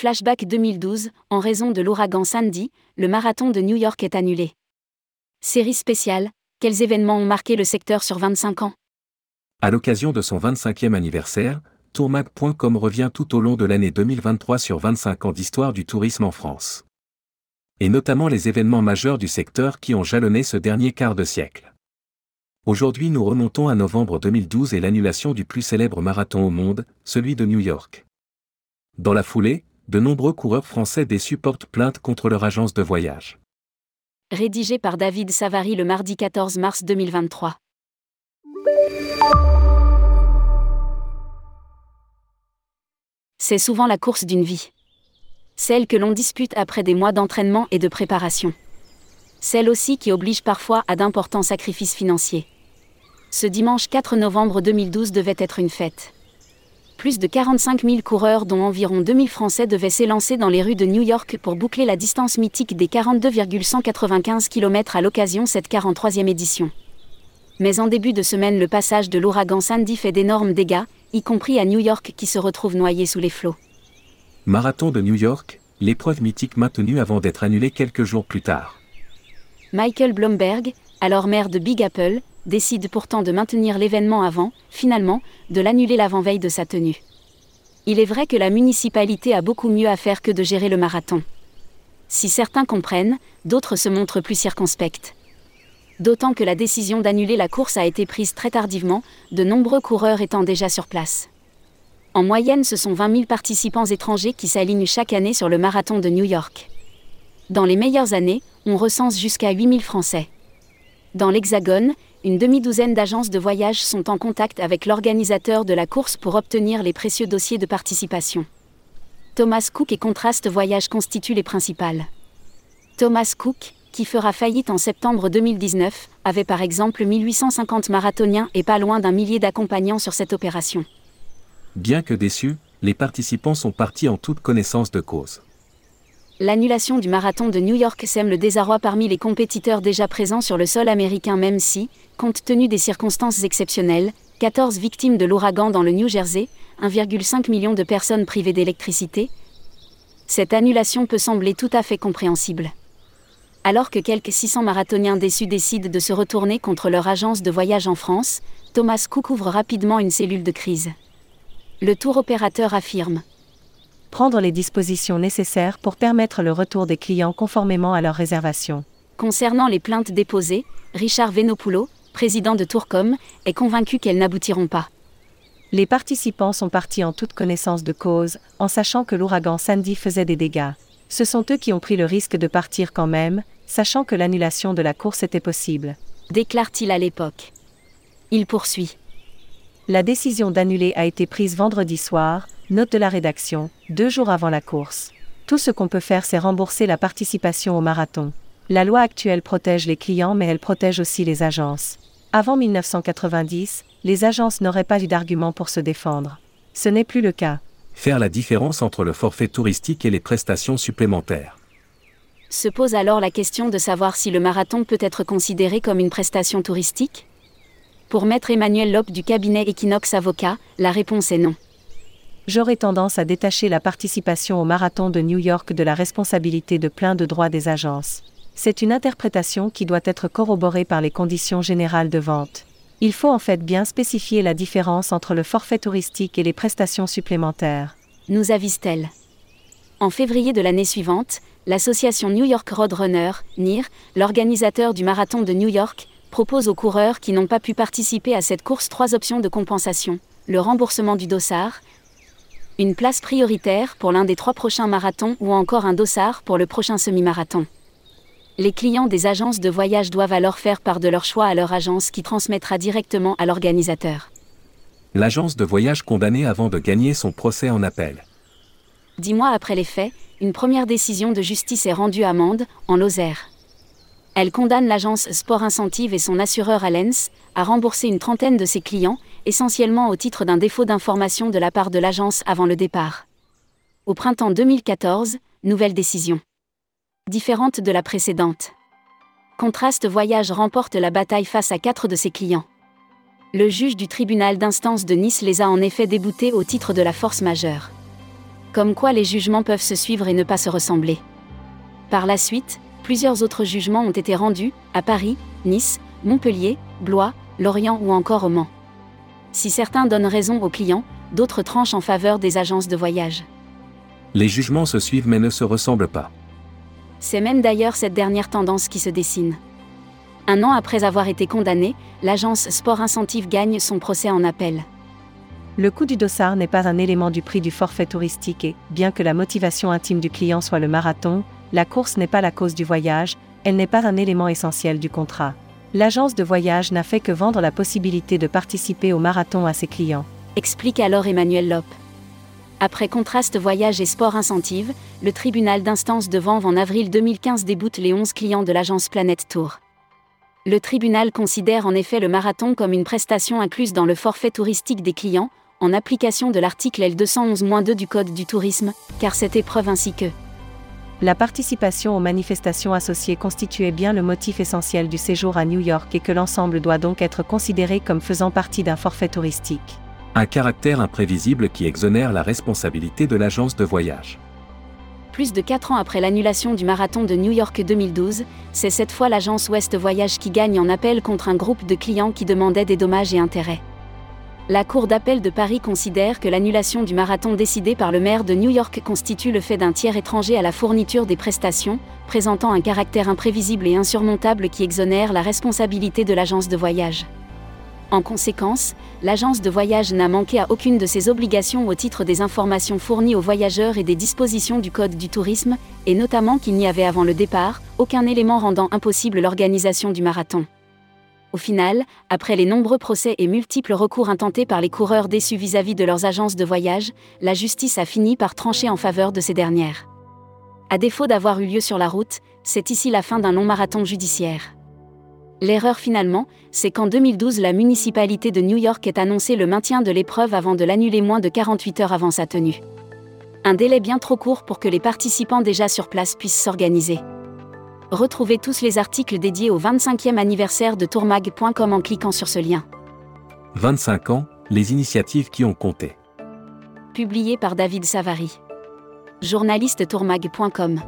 Flashback 2012, en raison de l'ouragan Sandy, le marathon de New York est annulé. Série spéciale, quels événements ont marqué le secteur sur 25 ans? À l'occasion de son 25e anniversaire, tourmag.com revient tout au long de l'année 2023 sur 25 ans d'histoire du tourisme en France. Et notamment les événements majeurs du secteur qui ont jalonné ce dernier quart de siècle. Aujourd'hui nous remontons à novembre 2012 et l'annulation du plus célèbre marathon au monde, celui de New York. Dans la foulée, de nombreux coureurs français déçus portent plainte contre leur agence de voyage. Rédigé par David Savary le mardi 14 mars 2023. C'est souvent la course d'une vie. Celle que l'on dispute après des mois d'entraînement et de préparation. Celle aussi qui oblige parfois à d'importants sacrifices financiers. Ce dimanche 4 novembre 2012 devait être une fête plus de 45 000 coureurs dont environ 2000 Français devaient s'élancer dans les rues de New York pour boucler la distance mythique des 42,195 km à l'occasion cette 43e édition. Mais en début de semaine le passage de l'ouragan Sandy fait d'énormes dégâts, y compris à New York qui se retrouve noyé sous les flots. Marathon de New York, l'épreuve mythique maintenue avant d'être annulée quelques jours plus tard. Michael Blomberg, alors maire de Big Apple, décide pourtant de maintenir l'événement avant, finalement, de l'annuler l'avant-veille de sa tenue. Il est vrai que la municipalité a beaucoup mieux à faire que de gérer le marathon. Si certains comprennent, d'autres se montrent plus circonspects. D'autant que la décision d'annuler la course a été prise très tardivement, de nombreux coureurs étant déjà sur place. En moyenne, ce sont 20 000 participants étrangers qui s'alignent chaque année sur le marathon de New York. Dans les meilleures années, on recense jusqu'à 8 000 Français. Dans l'Hexagone, une demi-douzaine d'agences de voyage sont en contact avec l'organisateur de la course pour obtenir les précieux dossiers de participation. Thomas Cook et Contrast Voyage constituent les principales. Thomas Cook, qui fera faillite en septembre 2019, avait par exemple 1850 marathoniens et pas loin d'un millier d'accompagnants sur cette opération. Bien que déçus, les participants sont partis en toute connaissance de cause l'annulation du marathon de New York sème le désarroi parmi les compétiteurs déjà présents sur le sol américain même si, compte tenu des circonstances exceptionnelles, 14 victimes de l'ouragan dans le New Jersey, 1,5 million de personnes privées d'électricité, cette annulation peut sembler tout à fait compréhensible. Alors que quelques 600 marathoniens déçus décident de se retourner contre leur agence de voyage en France, Thomas Cook ouvre rapidement une cellule de crise. Le tour opérateur affirme prendre les dispositions nécessaires pour permettre le retour des clients conformément à leur réservation. Concernant les plaintes déposées, Richard Venopulo, président de Tourcom, est convaincu qu'elles n'aboutiront pas. Les participants sont partis en toute connaissance de cause, en sachant que l'ouragan Sandy faisait des dégâts. Ce sont eux qui ont pris le risque de partir quand même, sachant que l'annulation de la course était possible. Déclare-t-il à l'époque. Il poursuit. La décision d'annuler a été prise vendredi soir, Note de la rédaction, deux jours avant la course. Tout ce qu'on peut faire, c'est rembourser la participation au marathon. La loi actuelle protège les clients, mais elle protège aussi les agences. Avant 1990, les agences n'auraient pas eu d'argument pour se défendre. Ce n'est plus le cas. Faire la différence entre le forfait touristique et les prestations supplémentaires. Se pose alors la question de savoir si le marathon peut être considéré comme une prestation touristique? Pour maître Emmanuel Lope du cabinet Equinox Avocat, la réponse est non j'aurais tendance à détacher la participation au marathon de New York de la responsabilité de plein de droits des agences. C'est une interprétation qui doit être corroborée par les conditions générales de vente. Il faut en fait bien spécifier la différence entre le forfait touristique et les prestations supplémentaires. Nous avise-t-elle. En février de l'année suivante, l'association New York Roadrunner, NIR, l'organisateur du marathon de New York, propose aux coureurs qui n'ont pas pu participer à cette course trois options de compensation. Le remboursement du dossard, une place prioritaire pour l'un des trois prochains marathons ou encore un dossard pour le prochain semi-marathon. Les clients des agences de voyage doivent alors faire part de leur choix à leur agence qui transmettra directement à l'organisateur. L'agence de voyage condamnée avant de gagner son procès en appel. Dix mois après les faits, une première décision de justice est rendue à Mende, en Lozère. Elle condamne l'agence Sport Incentive et son assureur Alens à rembourser une trentaine de ses clients, essentiellement au titre d'un défaut d'information de la part de l'agence avant le départ. Au printemps 2014, nouvelle décision. Différente de la précédente. Contraste Voyage remporte la bataille face à quatre de ses clients. Le juge du tribunal d'instance de Nice les a en effet déboutés au titre de la force majeure. Comme quoi les jugements peuvent se suivre et ne pas se ressembler. Par la suite, plusieurs autres jugements ont été rendus, à Paris, Nice, Montpellier, Blois, Lorient ou encore au Mans. Si certains donnent raison aux clients, d'autres tranchent en faveur des agences de voyage. Les jugements se suivent mais ne se ressemblent pas. C'est même d'ailleurs cette dernière tendance qui se dessine. Un an après avoir été condamné, l'agence Sport Incentive gagne son procès en appel. Le coût du dossard n'est pas un élément du prix du forfait touristique et, bien que la motivation intime du client soit le marathon, la course n'est pas la cause du voyage, elle n'est pas un élément essentiel du contrat. L'agence de voyage n'a fait que vendre la possibilité de participer au marathon à ses clients. Explique alors Emmanuel Lop. Après Contraste Voyage et Sport Incentive, le tribunal d'instance de Vanves en avril 2015 déboute les 11 clients de l'agence Planète Tour. Le tribunal considère en effet le marathon comme une prestation incluse dans le forfait touristique des clients, en application de l'article L211-2 du Code du tourisme, car cette épreuve ainsi que la participation aux manifestations associées constituait bien le motif essentiel du séjour à New York et que l'ensemble doit donc être considéré comme faisant partie d'un forfait touristique. Un caractère imprévisible qui exonère la responsabilité de l'agence de voyage. Plus de 4 ans après l'annulation du marathon de New York 2012, c'est cette fois l'agence Ouest Voyage qui gagne en appel contre un groupe de clients qui demandaient des dommages et intérêts. La Cour d'appel de Paris considère que l'annulation du marathon décidé par le maire de New York constitue le fait d'un tiers étranger à la fourniture des prestations, présentant un caractère imprévisible et insurmontable qui exonère la responsabilité de l'agence de voyage. En conséquence, l'agence de voyage n'a manqué à aucune de ses obligations au titre des informations fournies aux voyageurs et des dispositions du Code du tourisme, et notamment qu'il n'y avait avant le départ aucun élément rendant impossible l'organisation du marathon. Au final, après les nombreux procès et multiples recours intentés par les coureurs déçus vis-à-vis de leurs agences de voyage, la justice a fini par trancher en faveur de ces dernières. À défaut d'avoir eu lieu sur la route, c'est ici la fin d'un long marathon judiciaire. L'erreur finalement, c'est qu'en 2012 la municipalité de New York ait annoncé le maintien de l'épreuve avant de l'annuler moins de 48 heures avant sa tenue. Un délai bien trop court pour que les participants déjà sur place puissent s'organiser. Retrouvez tous les articles dédiés au 25e anniversaire de tourmag.com en cliquant sur ce lien. 25 ans, les initiatives qui ont compté. Publié par David Savary. Journaliste tourmag.com.